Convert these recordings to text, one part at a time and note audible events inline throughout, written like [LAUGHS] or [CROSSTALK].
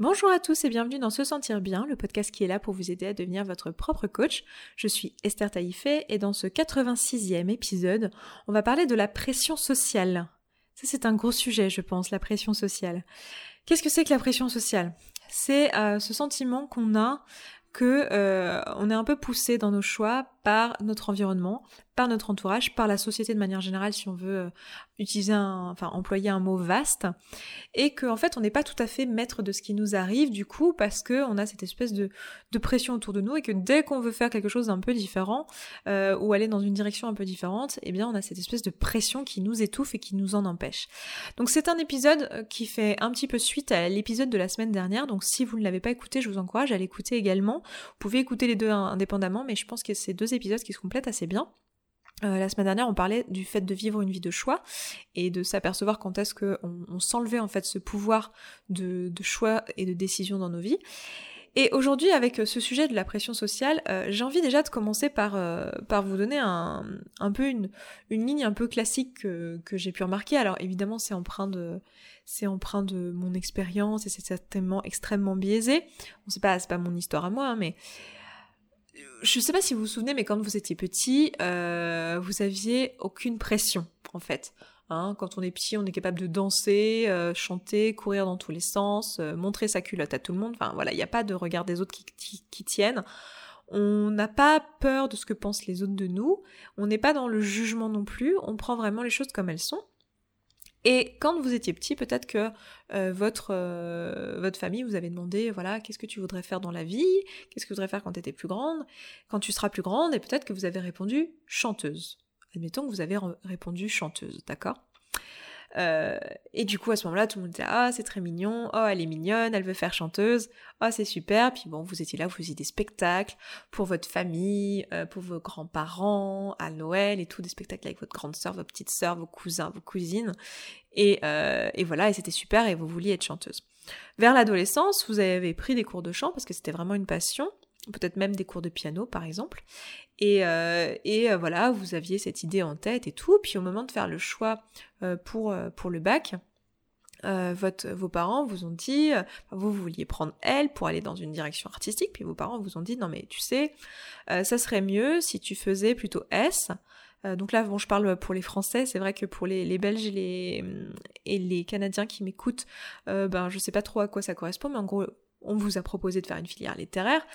Bonjour à tous et bienvenue dans Se Sentir Bien, le podcast qui est là pour vous aider à devenir votre propre coach. Je suis Esther Taïfé et dans ce 86e épisode, on va parler de la pression sociale. Ça c'est un gros sujet je pense, la pression sociale. Qu'est-ce que c'est que la pression sociale? C'est euh, ce sentiment qu'on a que euh, on est un peu poussé dans nos choix par notre environnement, notre entourage, par la société de manière générale, si on veut euh, utiliser enfin employer un mot vaste, et qu'en en fait on n'est pas tout à fait maître de ce qui nous arrive du coup parce que on a cette espèce de, de pression autour de nous et que dès qu'on veut faire quelque chose d'un peu différent euh, ou aller dans une direction un peu différente, eh bien on a cette espèce de pression qui nous étouffe et qui nous en empêche. Donc c'est un épisode euh, qui fait un petit peu suite à l'épisode de la semaine dernière. Donc si vous ne l'avez pas écouté, je vous encourage à l'écouter également. Vous pouvez écouter les deux indépendamment, mais je pense que c'est deux épisodes qui se complètent assez bien. Euh, la semaine dernière, on parlait du fait de vivre une vie de choix et de s'apercevoir quand est-ce qu'on on, s'enlevait en fait ce pouvoir de, choix et de décision dans nos vies. Et aujourd'hui, avec ce sujet de la pression sociale, euh, j'ai envie déjà de commencer par, euh, par vous donner un, un peu une, une, ligne un peu classique que, que j'ai pu remarquer. Alors évidemment, c'est empreint de c'est empreint de mon expérience et c'est certainement extrêmement biaisé. Bon, c'est pas, pas mon histoire à moi, hein, mais je sais pas si vous vous souvenez, mais quand vous étiez petit, euh, vous aviez aucune pression, en fait. Hein, quand on est petit, on est capable de danser, euh, chanter, courir dans tous les sens, euh, montrer sa culotte à tout le monde. Enfin voilà, il n'y a pas de regard des autres qui, qui tiennent. On n'a pas peur de ce que pensent les autres de nous. On n'est pas dans le jugement non plus. On prend vraiment les choses comme elles sont. Et quand vous étiez petit, peut-être que euh, votre, euh, votre famille vous avait demandé, voilà, qu'est-ce que tu voudrais faire dans la vie? Qu'est-ce que tu voudrais faire quand tu étais plus grande? Quand tu seras plus grande, et peut-être que vous avez répondu chanteuse. Admettons que vous avez répondu chanteuse, d'accord? Euh, et du coup, à ce moment-là, tout le monde disait Ah, c'est très mignon, oh, elle est mignonne, elle veut faire chanteuse, oh, c'est super. Puis bon, vous étiez là, vous faisiez des spectacles pour votre famille, euh, pour vos grands-parents, à Noël et tout, des spectacles avec votre grande sœur, vos petites sœurs, vos cousins, vos cousines. Et, euh, et voilà, et c'était super et vous vouliez être chanteuse. Vers l'adolescence, vous avez pris des cours de chant parce que c'était vraiment une passion peut-être même des cours de piano par exemple. Et, euh, euh, voilà, vous aviez cette idée en tête et tout. Puis au moment de faire le choix euh, pour, pour le bac, vos parents vous ont dit, vous, vouliez prendre elle pour aller dans une direction artistique, puis vos parents vous ont dit, non mais tu sais, ça serait mieux si tu faisais plutôt S. donc là, je parle pour les Français, c'est vrai que pour les, Belges et les, et les Canadiens qui m'écoutent, ben je sais pas trop à quoi ça correspond, mais en gros, on vous a proposé de faire une filière littéraire,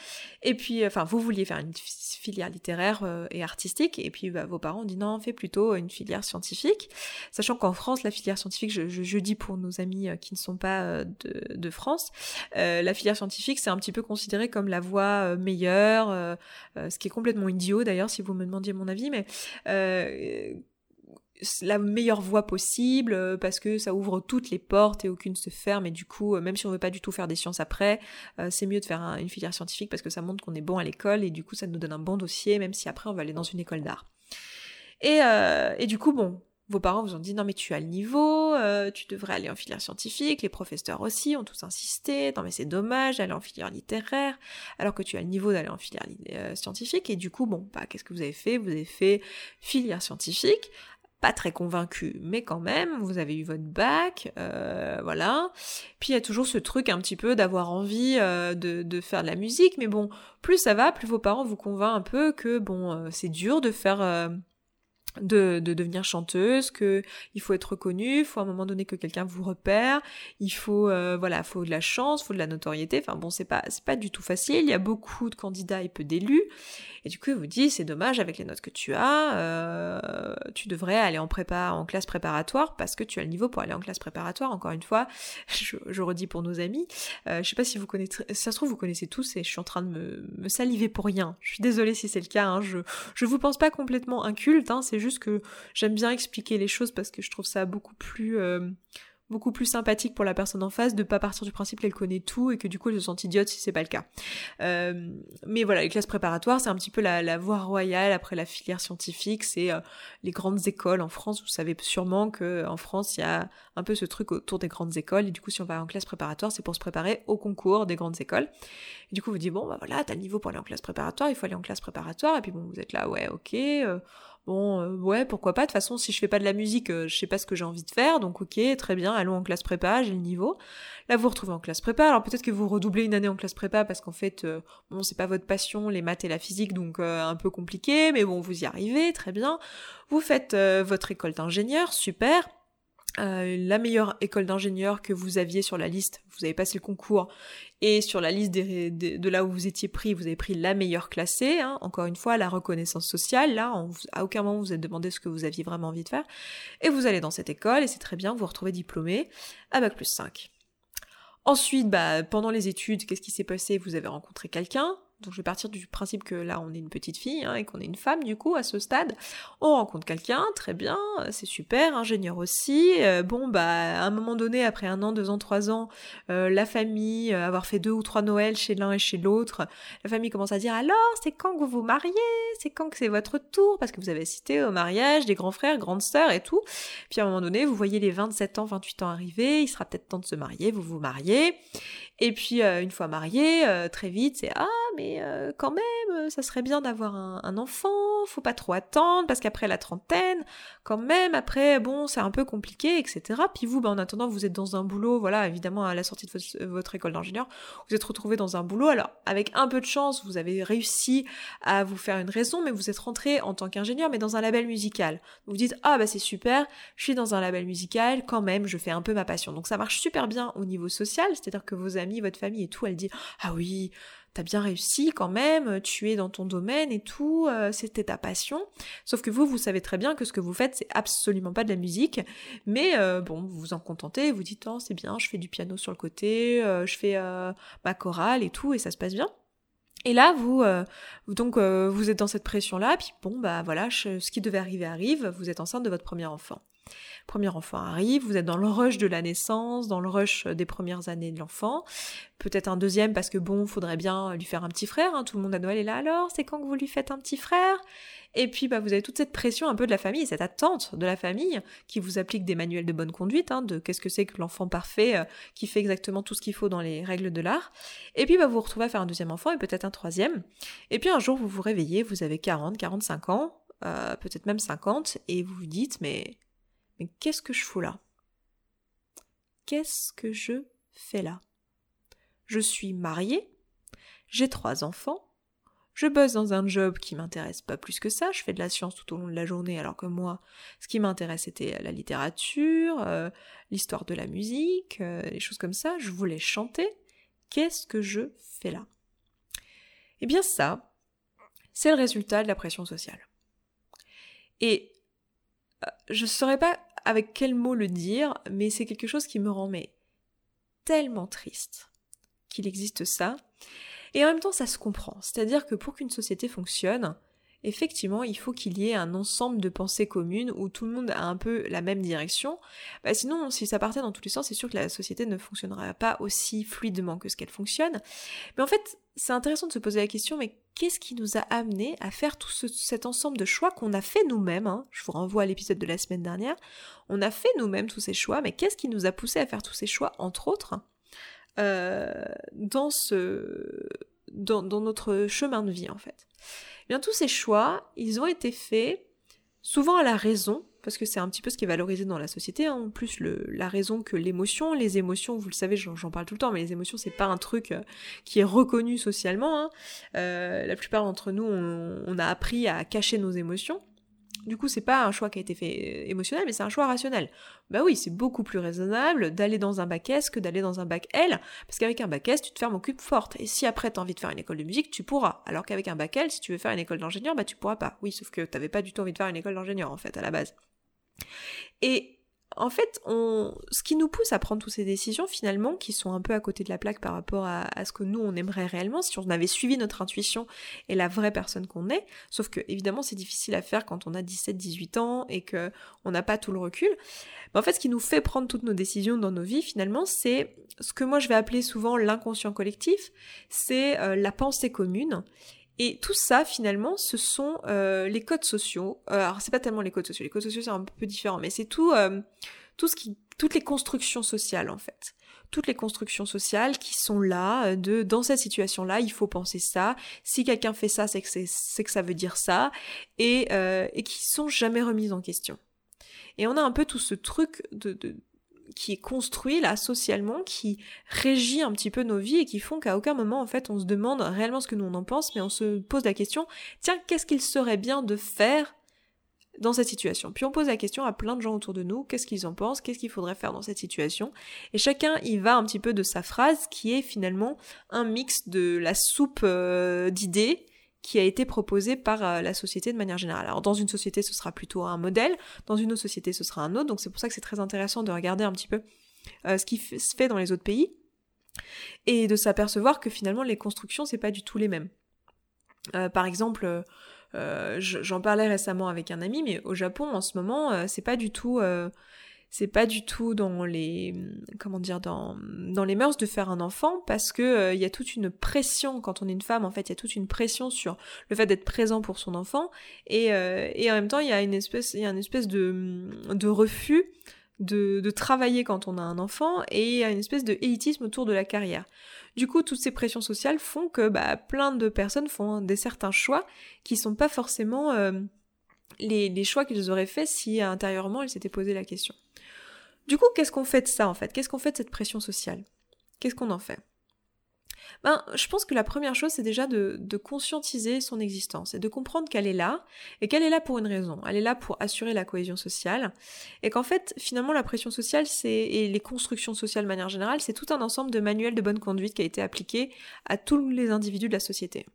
et puis, enfin, vous vouliez faire une filière littéraire euh, et artistique, et puis bah, vos parents ont dit non, fais plutôt une filière scientifique, sachant qu'en France, la filière scientifique, je, dis pour nos amis euh, qui ne sont pas euh, de, France, la filière scientifique, c'est un petit peu considéré comme la voie meilleure, ce qui est complètement idiot d'ailleurs, si vous me demandiez mon avis, mais la meilleure voie possible euh, parce que ça ouvre toutes les portes et aucune se ferme. Et du coup euh, même si on veut pas du tout faire des sciences après euh, c'est mieux de faire une filière scientifique parce que ça montre qu'on est bon à l'école et du coup ça nous donne un bon dossier même si après on va aller dans une école d'art. Et, du coup bon vos parents vous ont dit non mais tu as le niveau, tu devrais aller en filière scientifique, les professeurs aussi ont tous insisté, non mais c'est dommage d'aller en filière littéraire, alors que tu as le niveau d'aller en filière scientifique, et du coup bon bah qu'est-ce que vous avez fait? Vous avez fait filière scientifique, pas très convaincu, mais quand même, vous avez eu votre bac, euh, voilà. Puis il y a toujours ce truc un petit peu d'avoir envie euh, de, faire de la musique, mais bon, plus ça va, plus vos parents vous convainquent un peu que bon, euh, c'est dur de faire de, de, devenir chanteuse, que il faut être reconnue, il faut à un moment donné que quelqu'un vous repère, il faut euh, voilà, faut de la chance, faut de la notoriété. Enfin bon, c'est pas c'est pas du tout facile. Il y a beaucoup de candidats et peu d'élus. Et du coup, il vous dit c'est dommage avec les notes que tu as, euh, tu devrais aller en prépa, en classe préparatoire parce que tu as le niveau pour aller en classe préparatoire. Encore une fois, [LAUGHS] je, redis pour nos amis. Euh, je sais pas si vous connaissez, ça se trouve vous connaissez tous et je suis en train de me, saliver pour rien. Je suis désolée si c'est le cas. Hein. Je je vous pense pas complètement inculte. Hein. C'est juste que j'aime bien expliquer les choses parce que je trouve ça beaucoup plus euh, beaucoup plus sympathique pour la personne en face de pas partir du principe qu'elle connaît tout et que du coup elle se sent idiote si c'est pas le cas. Euh, mais voilà, les classes préparatoires, c'est un petit peu la, voie royale après la filière scientifique, c'est euh, les grandes écoles en France. Vous savez sûrement que en France il y a un peu ce truc autour des grandes écoles et du coup si on va en classe préparatoire, c'est pour se préparer au concours des grandes écoles. Du coup vous dites bon bah voilà, t'as le niveau pour aller en classe préparatoire, il faut aller en classe préparatoire et puis bon vous êtes là ouais ok Bon, euh, ouais, pourquoi pas. De toute façon, si je fais pas de la musique, euh, je sais pas ce que j'ai envie de faire. Donc, ok, très bien, allons en classe prépa, j'ai le niveau. Là, vous vous retrouvez en classe prépa. Alors, peut-être que vous redoublez une année en classe prépa parce qu'en fait, euh, bon, c'est pas votre passion, les maths et la physique, donc un peu compliqué. Mais bon, vous y arrivez, très bien. Vous faites votre école d'ingénieur, super. Euh, la meilleure école d'ingénieur que vous aviez sur la liste, vous avez passé le concours, et sur la liste de là où vous étiez pris, vous avez pris la meilleure classée, hein. encore une fois, la reconnaissance sociale, là, à aucun moment vous êtes demandé ce que vous aviez vraiment envie de faire, et vous allez dans cette école, et c'est très bien, vous vous retrouvez diplômé à Bac plus 5. Ensuite, bah, pendant les études, qu'est-ce qui s'est passé? Vous avez rencontré quelqu'un, donc je vais partir du principe que là on est une petite fille hein, et qu'on est une femme du coup à ce stade. On rencontre quelqu'un, très bien, euh, c'est super, ingénieur aussi. Euh, bon bah à un moment donné, après un an, deux ans, trois ans, euh, la famille, avoir fait deux ou trois Noëls chez l'un et chez l'autre, la famille commence à dire alors c'est quand que vous vous mariez, c'est quand que c'est votre tour, parce que vous avez assisté au mariage des grands frères, grandes sœurs et tout. Puis à un moment donné, vous voyez les 27 ans, 28 ans arriver, il sera peut-être temps de se marier, vous vous mariez. Et puis une fois marié, très vite c'est ah mais euh, quand même, euh, ça serait bien d'avoir un, enfant, faut pas trop attendre, parce qu'après la trentaine, quand même, après, bon, c'est un peu compliqué, etc. Puis vous, ben, en attendant, vous êtes dans un boulot, voilà, évidemment, à la sortie de votre, école d'ingénieur, vous êtes retrouvé dans un boulot, alors, avec un peu de chance, vous avez réussi à vous faire une raison, mais vous êtes rentré en tant qu'ingénieur, mais dans un label musical. Vous dites, ah bah c'est super, je suis dans un label musical, quand même, je fais un peu ma passion. Donc ça marche super bien au niveau social, c'est-à-dire que vos amis, votre famille et tout, elle dit, ah oui, t'as bien réussi quand même, tu es dans ton domaine et tout, euh, c'était ta passion. Sauf que vous, vous savez très bien que ce que vous faites, c'est absolument pas de la musique, mais euh, bon, vous vous en contentez, vous dites, oh, c'est bien, je fais du piano sur le côté, euh, je fais ma chorale et tout, et ça se passe bien. Et là, vous, donc, vous êtes dans cette pression-là, puis bon, bah voilà, ce qui devait arriver arrive, vous êtes enceinte de votre premier enfant. Premier enfant arrive, vous êtes dans le rush de la naissance, dans le rush des premières années de l'enfant. Peut-être un deuxième parce que bon, faudrait bien lui faire un petit frère. Hein. Tout le monde à Noël est là. Alors, c'est quand que vous lui faites un petit frère? Et puis, bah, vous avez toute cette pression un peu de la famille, cette attente de la famille qui vous applique des manuels de bonne conduite, hein, de qu'est-ce que c'est que l'enfant parfait euh, qui fait exactement tout ce qu'il faut dans les règles de l'art. Et puis, bah, vous vous retrouvez à faire un deuxième enfant et peut-être un troisième. Et puis un jour, vous vous réveillez, vous avez 40, 45 ans, euh, peut-être même 50, et vous vous dites, mais mais qu'est-ce que je fous là? Qu'est-ce que je fais là? Je suis mariée, j'ai trois enfants, je bosse dans un job qui m'intéresse pas plus que ça, je fais de la science tout au long de la journée alors que moi, ce qui m'intéresse c'était la littérature, euh, l'histoire de la musique, euh, les choses comme ça, je voulais chanter. Qu'est-ce que je fais là? Eh bien ça, c'est le résultat de la pression sociale. Et je saurais pas avec quel mot le dire, mais c'est quelque chose qui me rend mais tellement triste qu'il existe ça. Et en même temps, ça se comprend. C'est-à-dire que pour qu'une société fonctionne, effectivement, il faut qu'il y ait un ensemble de pensées communes où tout le monde a un peu la même direction. Bah, sinon, si ça partait dans tous les sens, c'est sûr que la société ne fonctionnerait pas aussi fluidement que ce qu'elle fonctionne. Mais en fait, c'est intéressant de se poser la question, mais qu'est-ce qui nous a amené à faire tout cet ensemble de choix qu'on a fait nous-mêmes hein Je vous renvoie à l'épisode de la semaine dernière. On a fait nous-mêmes tous ces choix, mais qu'est-ce qui nous a poussé à faire tous ces choix, entre autres, euh, dans notre chemin de vie en fait? Eh bien tous ces choix, ils ont été faits souvent à la raison, parce que c'est un petit peu ce qui est valorisé dans la société, hein. en plus le, la raison que l'émotion, les émotions, vous le savez, j'en parle tout le temps, mais les émotions c'est pas un truc euh, qui est reconnu socialement. Hein. Euh, la plupart d'entre nous, on, a appris à cacher nos émotions. Du coup, c'est pas un choix qui a été fait euh, émotionnel, mais c'est un choix rationnel. Bah oui, c'est beaucoup plus raisonnable d'aller dans un bac S que d'aller dans un bac L, parce qu'avec un bac S, tu te fermes au cube forte. Et si après t'as envie de faire une école de musique, tu pourras. Alors qu'avec un bac L, si tu veux faire une école d'ingénieur, bah tu pourras pas. Oui, sauf que t'avais pas du tout envie de faire une école d'ingénieur, en fait, à la base. Et en fait, ce qui nous pousse à prendre toutes ces décisions, finalement, qui sont un peu à côté de la plaque par rapport à, ce que nous, on aimerait réellement, si on avait suivi notre intuition et la vraie personne qu'on est, sauf que, évidemment, c'est difficile à faire quand on a 17, 18 ans et que on n'a pas tout le recul. Mais en fait, ce qui nous fait prendre toutes nos décisions dans nos vies, finalement, c'est ce que moi je vais appeler souvent l'inconscient collectif, c'est euh, la pensée commune. Et tout ça, finalement, ce sont euh, les codes sociaux. Euh, alors, c'est pas tellement les codes sociaux. Les codes sociaux, c'est un peu différent, mais c'est tout, euh, tout ce qui, toutes les constructions sociales, en fait. toutes les constructions sociales qui sont là, de dans cette situation-là, il faut penser ça, si quelqu'un fait ça, c'est que, c'est, que ça veut dire ça, et, et qui sont jamais remises en question. Et on a un peu tout ce truc de, de qui est construit là socialement, qui régit un petit peu nos vies et qui font qu'à aucun moment en fait on se demande réellement ce que nous on en pense, mais on se pose la question tiens qu'est-ce qu'il serait bien de faire dans cette situation? Puis on pose la question à plein de gens autour de nous, qu'est-ce qu'ils en pensent, qu'est-ce qu'il faudrait faire dans cette situation? Et chacun y va un petit peu de sa phrase qui est finalement un mix de la soupe euh, d'idées qui a été proposé par euh, la société de manière générale. Alors dans une société ce sera plutôt un modèle, dans une autre société ce sera un autre, donc c'est pour ça que c'est très intéressant de regarder un petit peu euh, ce qui se fait dans les autres pays et de s'apercevoir que finalement les constructions c'est pas du tout les mêmes. Euh, par exemple, j'en parlais récemment avec un ami, mais au Japon en ce moment c'est pas du tout c'est pas du tout dans les comment dire dans dans les mœurs de faire un enfant parce que euh, il y a toute une pression quand on est une femme en fait il y a toute une pression sur le fait d'être présent pour son enfant et, euh, et en même temps il y a une espèce il y a espèce de de refus de, de travailler quand on a un enfant et il y a une espèce de élitisme autour de la carrière. Du coup, toutes ces pressions sociales font que bah, plein de personnes font des certains choix qui sont pas forcément euh, les, les choix qu'ils auraient faits si intérieurement ils s'étaient posé la question. Du coup, qu'est-ce qu'on fait de ça en fait? Qu'est-ce qu'on fait de cette pression sociale? Qu'est-ce qu'on en fait? Ben, je pense que la première chose, c'est déjà de, de, conscientiser son existence et de comprendre qu'elle est là et qu'elle est là pour une raison. Elle est là pour assurer la cohésion sociale et qu'en fait, finalement, la pression sociale, c'est et les constructions sociales de manière générale, c'est tout un ensemble de manuels de bonne conduite qui a été appliqué à tous les individus de la société.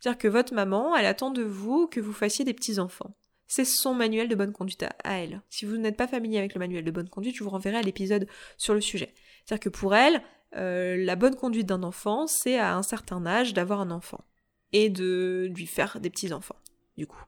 C'est-à-dire que votre maman, elle attend de vous que vous fassiez des petits enfants c'est son manuel de bonne conduite à, elle. Si vous n'êtes pas familier avec le manuel de bonne conduite, je vous renverrai à l'épisode sur le sujet. C'est-à-dire que pour elle, euh, la bonne conduite d'un enfant, c'est à un certain âge d'avoir un enfant et de lui faire des petits-enfants, du coup.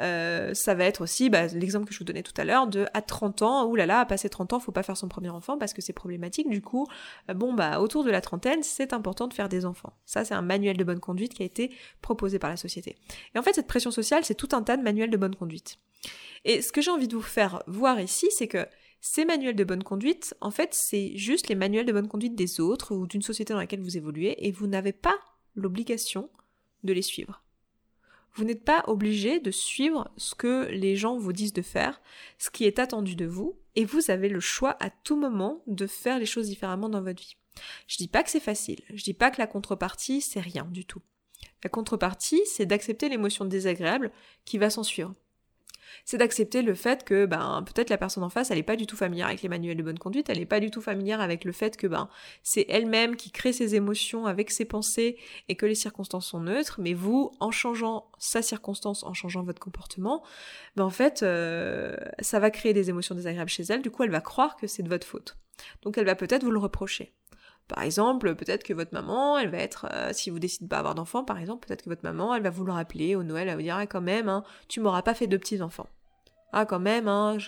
Euh, ça va être aussi bah, l'exemple que je vous donnais tout à l'heure de à 30 ans, oulala, à passer 30 ans, faut pas faire son premier enfant parce que c'est problématique. Du coup, euh, bon bah autour de la trentaine, c'est important de faire des enfants. Ça, c'est un manuel de bonne conduite qui a été proposé par la société. Et en fait, cette pression sociale, c'est tout un tas de manuels de bonne conduite. Et ce que j'ai envie de vous faire voir ici, c'est que ces manuels de bonne conduite, en fait, c'est juste les manuels de bonne conduite des autres ou d'une société dans laquelle vous évoluez et vous n'avez pas l'obligation de les suivre. Vous n'êtes pas obligé de suivre ce que les gens vous disent de faire, ce qui est attendu de vous, et vous avez le choix à tout moment de faire les choses différemment dans votre vie. Je dis pas que c'est facile, je dis pas que la contrepartie c'est rien du tout. La contrepartie, c'est d'accepter l'émotion désagréable qui va s'en suivre c'est d'accepter le fait que ben peut-être la personne en face elle est pas du tout familière avec les manuels de bonne conduite, elle est pas du tout familière avec le fait que ben c'est elle-même qui crée ses émotions avec ses pensées et que les circonstances sont neutres, mais vous en changeant sa circonstance, en changeant votre comportement, ben en fait euh, ça va créer des émotions désagréables chez elle, du coup elle va croire que c'est de votre faute. Donc elle va peut-être vous le reprocher. Par exemple, peut-être que votre maman, elle va être, euh, si vous décidez pas avoir d'enfants, par exemple, peut-être que votre maman, elle va vous le rappeler au Noël, elle va vous dire, ah quand même, hein, tu m'auras pas fait de petits enfants. Ah quand même, hein,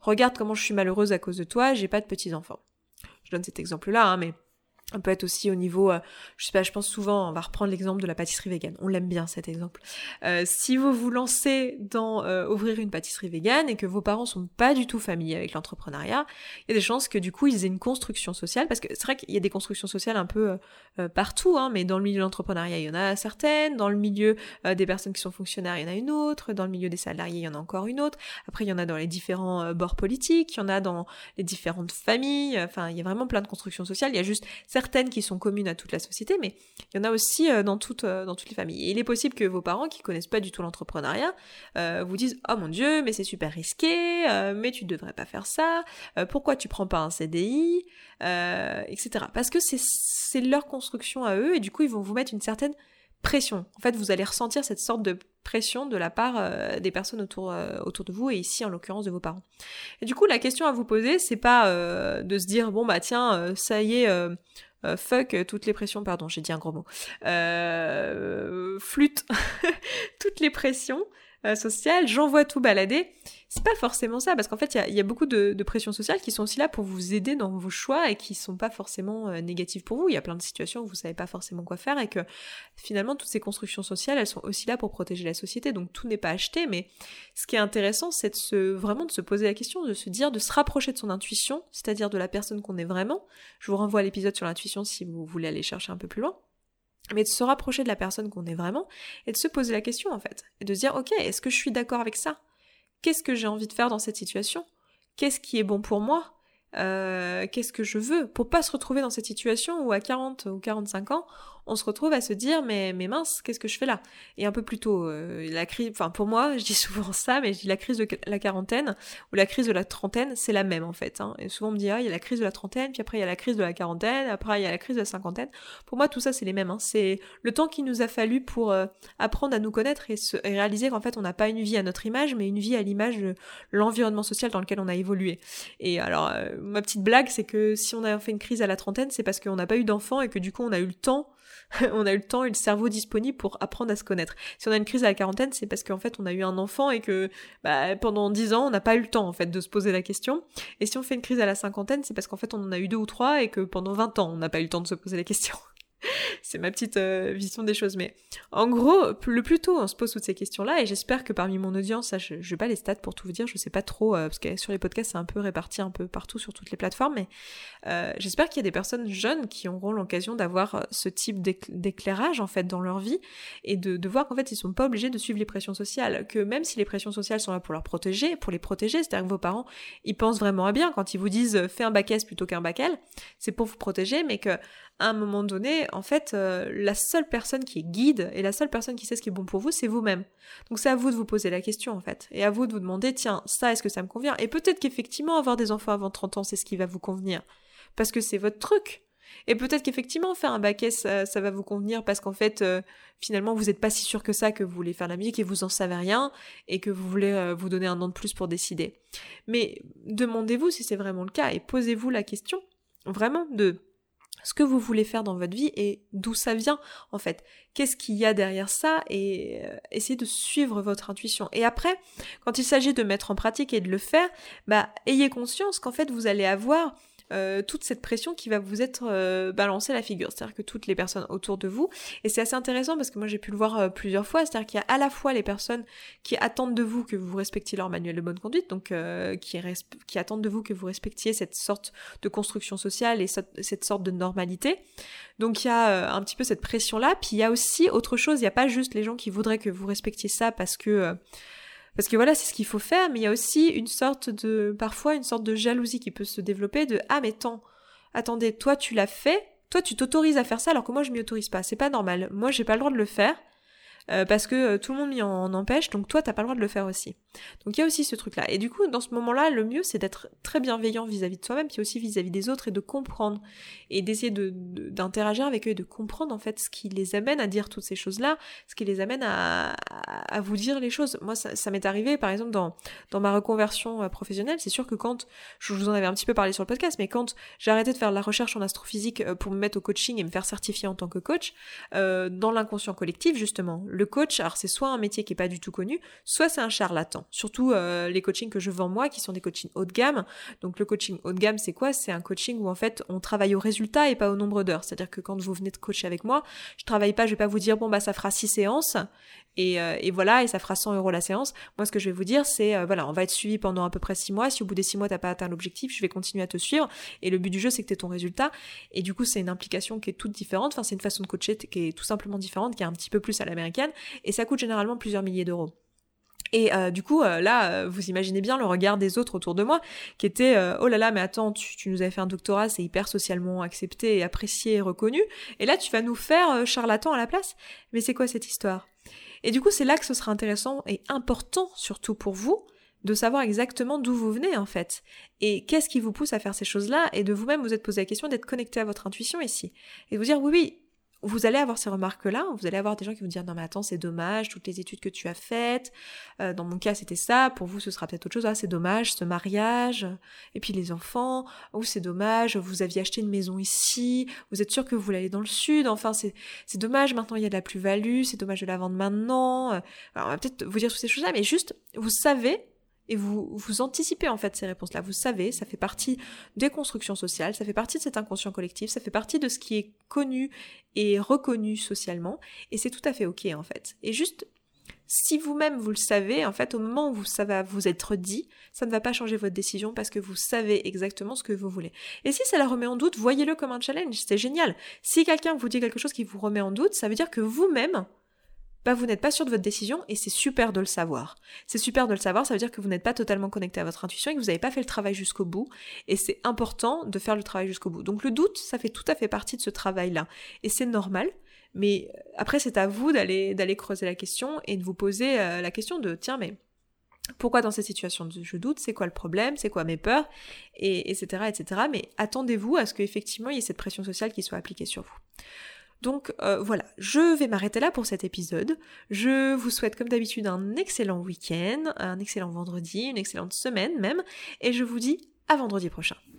regarde comment je suis malheureuse à cause de toi, j'ai pas de petits enfants. Je donne cet exemple-là, hein, mais on peut être aussi au niveau, euh, je sais pas, je pense souvent, on va reprendre l'exemple de la pâtisserie végane. On l'aime bien cet exemple. Euh, si vous vous lancez dans euh, ouvrir une pâtisserie végane et que vos parents sont pas du tout familiers avec l'entrepreneuriat, il y a des chances que du coup ils aient une construction sociale, parce que c'est vrai qu'il y a des constructions sociales un peu partout, hein, mais dans le milieu de l'entrepreneuriat il y en a certaines, dans le milieu des personnes qui sont fonctionnaires il y en a une autre, dans le milieu des salariés il y en a encore une autre, après il y en a dans les différents bords politiques, il y en a dans les différentes familles, enfin il y a vraiment plein de constructions sociales, il y a juste qui sont communes à toute la société, mais il y en a aussi euh, dans, toutes, euh, dans toutes les familles. Il est possible que vos parents, qui connaissent pas du tout l'entrepreneuriat, euh, vous disent Oh mon Dieu, mais c'est super risqué, mais tu ne devrais pas faire ça, pourquoi tu prends pas un CDI, etc. Parce que c'est leur construction à eux, et du coup, ils vont vous mettre une certaine pression. En fait, vous allez ressentir cette sorte de pression de la part des personnes autour, autour de vous et ici en l'occurrence de vos parents. Et du coup, la question à vous poser, c'est pas de se dire bon bah tiens, ça y est, euh, fuck toutes les pressions, pardon, j'ai dit un gros mot. Euh, flûte [LAUGHS] toutes les pressions. Euh, sociale, j'envoie tout balader. C'est pas forcément ça, parce qu'en fait, il y a, beaucoup de, pressions sociales qui sont aussi là pour vous aider dans vos choix et qui sont pas forcément euh, négatives pour vous. Il y a plein de situations où vous savez pas forcément quoi faire et que finalement, toutes ces constructions sociales, elles sont aussi là pour protéger la société. Donc tout n'est pas acheté, mais ce qui est intéressant, c'est de se, vraiment de se poser la question, de se dire, de se rapprocher de son intuition, c'est-à-dire de la personne qu'on est vraiment. Je vous renvoie à l'épisode sur l'intuition si vous voulez aller chercher un peu plus loin mais de se rapprocher de la personne qu'on est vraiment et de se poser la question en fait. Et de se dire ok est-ce que je suis d'accord avec ça? Qu'est-ce que j'ai envie de faire dans cette situation? Qu'est-ce qui est bon pour moi? Euh, qu'est-ce que je veux? Pour pas se retrouver dans cette situation où à 40 ou 45 ans on se retrouve à se dire mais, mais mince, qu'est-ce que je fais là? Et un peu plus tôt, euh, la crise, enfin pour moi, [LAUGHS] je dis souvent ça, mais je dis la crise de la quarantaine ou la crise de la trentaine, c'est la même en fait. Hein. Et souvent on me dit ah il y a la crise de la trentaine, puis après il y a la crise de la quarantaine, après il y a la crise de la cinquantaine. Pour moi tout ça c'est les mêmes. Hein. C'est le temps qu'il nous a fallu pour euh, apprendre à nous connaître et, se, réaliser qu'en fait on n'a pas une vie à notre image, mais une vie à l'image de l'environnement social dans lequel on a évolué. Et alors euh, ma petite blague c'est que si on a fait une crise à la trentaine, c'est parce qu'on n'a pas eu d'enfant et que du coup on a eu le temps [LAUGHS] on a eu le temps et le cerveau disponible pour apprendre à se connaître. Si on a une crise à la quarantaine, c'est parce qu'en fait on a eu un enfant et que bah, pendant dix ans on n'a pas eu le temps en fait de se poser la question. Et si on fait une crise à la cinquantaine, c'est parce qu'en fait on en a eu deux ou trois et que pendant 20 ans on n'a pas eu le temps de se poser la question. [LAUGHS] c'est ma petite euh, vision des choses. Mais en gros, le plus tôt on se pose toutes ces questions-là, et j'espère que parmi mon audience, je, je pas les stats pour tout vous dire, je sais pas trop, euh, parce que sur les podcasts c'est un peu réparti un peu partout sur toutes les plateformes, mais euh, j'espère qu'il y a des personnes jeunes qui auront l'occasion d'avoir ce type d'éclairage en fait dans leur vie, et de, voir qu'en fait ils sont pas obligés de suivre les pressions sociales, que même si les pressions sociales sont là pour leur protéger, pour les protéger, c'est-à-dire que vos parents, ils pensent vraiment à bien quand ils vous disent fais un bac S plutôt qu'un bac L, c'est pour vous protéger, mais que un moment donné, en fait, euh, la seule personne qui est guide et la seule personne qui sait ce qui est bon pour vous, c'est vous-même. Donc c'est à vous de vous poser la question, en fait. Et à vous de vous demander, tiens, ça, est-ce que ça me convient? Et peut-être qu'effectivement, avoir des enfants avant 30 ans, c'est ce qui va vous convenir. Parce que c'est votre truc. Et peut-être qu'effectivement, faire un S, ça, va vous convenir parce qu'en fait, euh, finalement, vous n'êtes pas si sûr que ça que vous voulez faire la musique et vous en savez rien et que vous voulez euh, vous donner un an de plus pour décider. Mais demandez-vous si c'est vraiment le cas et posez-vous la question, vraiment, de ce que vous voulez faire dans votre vie et d'où ça vient en fait. Qu'est-ce qu'il y a derrière ça et euh, essayez de suivre votre intuition. Et après, quand il s'agit de mettre en pratique et de le faire, bah ayez conscience qu'en fait vous allez avoir euh, toute cette pression qui va vous être euh, balancée à la figure. C'est-à-dire que toutes les personnes autour de vous, et c'est assez intéressant parce que moi j'ai pu le voir euh, plusieurs fois, c'est-à-dire qu'il y a à la fois les personnes qui attendent de vous que vous respectiez leur manuel de bonne conduite, donc qui, qui, attendent de vous que vous respectiez cette sorte de construction sociale et cette sorte de normalité. Donc il y a un petit peu cette pression-là, puis il y a aussi autre chose, il n'y a pas juste les gens qui voudraient que vous respectiez ça parce que parce que voilà, c'est ce qu'il faut faire, mais il y a aussi une sorte de, parfois une sorte de jalousie qui peut se développer de, ah mais tant, attendez, toi tu l'as fait, toi tu t'autorises à faire ça alors que moi je m'y autorise pas, c'est pas normal, moi j'ai pas le droit de le faire, euh, parce que euh, tout le monde m'y en, empêche, donc toi t'as pas le droit de le faire aussi. Donc il y a aussi ce truc-là. Et du coup, dans ce moment-là, le mieux c'est d'être très bienveillant vis-à-vis de soi-même, puis aussi vis-à-vis des autres et de comprendre et d'essayer de, d'interagir avec eux et de comprendre en fait ce qui les amène à dire toutes ces choses-là, ce qui les amène à, à, vous dire les choses. Moi, ça, m'est arrivé par exemple dans, dans ma reconversion euh, professionnelle, c'est sûr que quand, je vous en avais un petit peu parlé sur le podcast, mais quand j'ai arrêté de faire de la recherche en astrophysique pour me mettre au coaching et me faire certifier en tant que coach, dans l'inconscient collectif justement, le coach, alors c'est soit un métier qui est pas du tout connu, soit c'est un charlatan. Surtout euh, les coachings que je vends moi, qui sont des coachings haut de gamme. Donc le coaching haut de gamme, c'est quoi? C'est un coaching où en fait on travaille au résultat et pas au nombre d'heures. C'est-à-dire que quand vous venez de coacher avec moi, je travaille pas, je vais pas vous dire bon bah ça fera six séances et, euh, voilà, et ça fera 100 euros la séance. Moi, ce que je vais vous dire, c'est, euh, voilà, on va être suivi pendant à peu près 6 mois. Si au bout des 6 mois, t'as pas atteint l'objectif, je vais continuer à te suivre. Et le but du jeu, c'est que tu ton résultat. Et du coup, c'est une implication qui est toute différente. Enfin, c'est une façon de coacher qui est tout simplement différente, qui est un petit peu plus à l'américaine. Et ça coûte généralement plusieurs milliers d'euros. Et euh, du coup, là, vous imaginez bien le regard des autres autour de moi, qui était oh là là, mais attends, tu, nous avais fait un doctorat, c'est hyper socialement accepté apprécié reconnu, et là, tu vas nous faire charlatan à la place. Mais c'est quoi cette histoire? Et du coup, c'est là que ce sera intéressant et important, surtout pour vous, de savoir exactement d'où vous venez en fait. Et qu'est-ce qui vous pousse à faire ces choses-là? Et de vous-même vous êtes posé la question d'être connecté à votre intuition ici. Et de vous dire oui, oui, vous allez avoir ces remarques-là, vous allez avoir des gens qui vont dire non mais attends c'est dommage, toutes les études que tu as faites, euh, dans mon cas c'était ça, pour vous ce sera peut-être autre chose, ah c'est dommage ce mariage, et puis les enfants, ou c'est dommage, vous aviez acheté une maison ici, vous êtes sûr que vous voulez aller dans le sud, enfin c'est, c'est dommage maintenant il y a de la plus-value, c'est dommage de la vendre maintenant, alors on va peut-être vous dire toutes ces choses-là, mais juste vous savez et vous, vous anticipez en fait ces réponses-là. Vous savez, ça fait partie des constructions sociales, ça fait partie de cet inconscient collectif, ça fait partie de ce qui est connu et reconnu socialement, et c'est tout à fait ok en fait. Et juste, si vous-même vous le savez, en fait, au moment où ça va vous être dit, ça ne va pas changer votre décision parce que vous savez exactement ce que vous voulez. Et si ça la remet en doute, voyez-le comme un challenge, c'est génial. Si quelqu'un vous dit quelque chose qui vous remet en doute, ça veut dire que vous-même, bah vous n'êtes pas sûr de votre décision et c'est super de le savoir. C'est super de le savoir, ça veut dire que vous n'êtes pas totalement connecté à votre intuition et que vous n'avez pas fait le travail jusqu'au bout et c'est important de faire le travail jusqu'au bout. Donc le doute, ça fait tout à fait partie de ce travail-là et c'est normal. Mais euh, après, c'est à vous d'aller creuser la question et de vous poser euh, la question de tiens mais pourquoi dans cette situation je doute, c'est quoi le problème, c'est quoi mes peurs, et etc. etc. Mais attendez-vous à ce qu'effectivement il y ait cette pression sociale qui soit appliquée sur vous. Donc euh, voilà, je vais m'arrêter là pour cet épisode. Je vous souhaite comme d'habitude un excellent week-end, un excellent vendredi, une excellente semaine même, et je vous dis à vendredi prochain.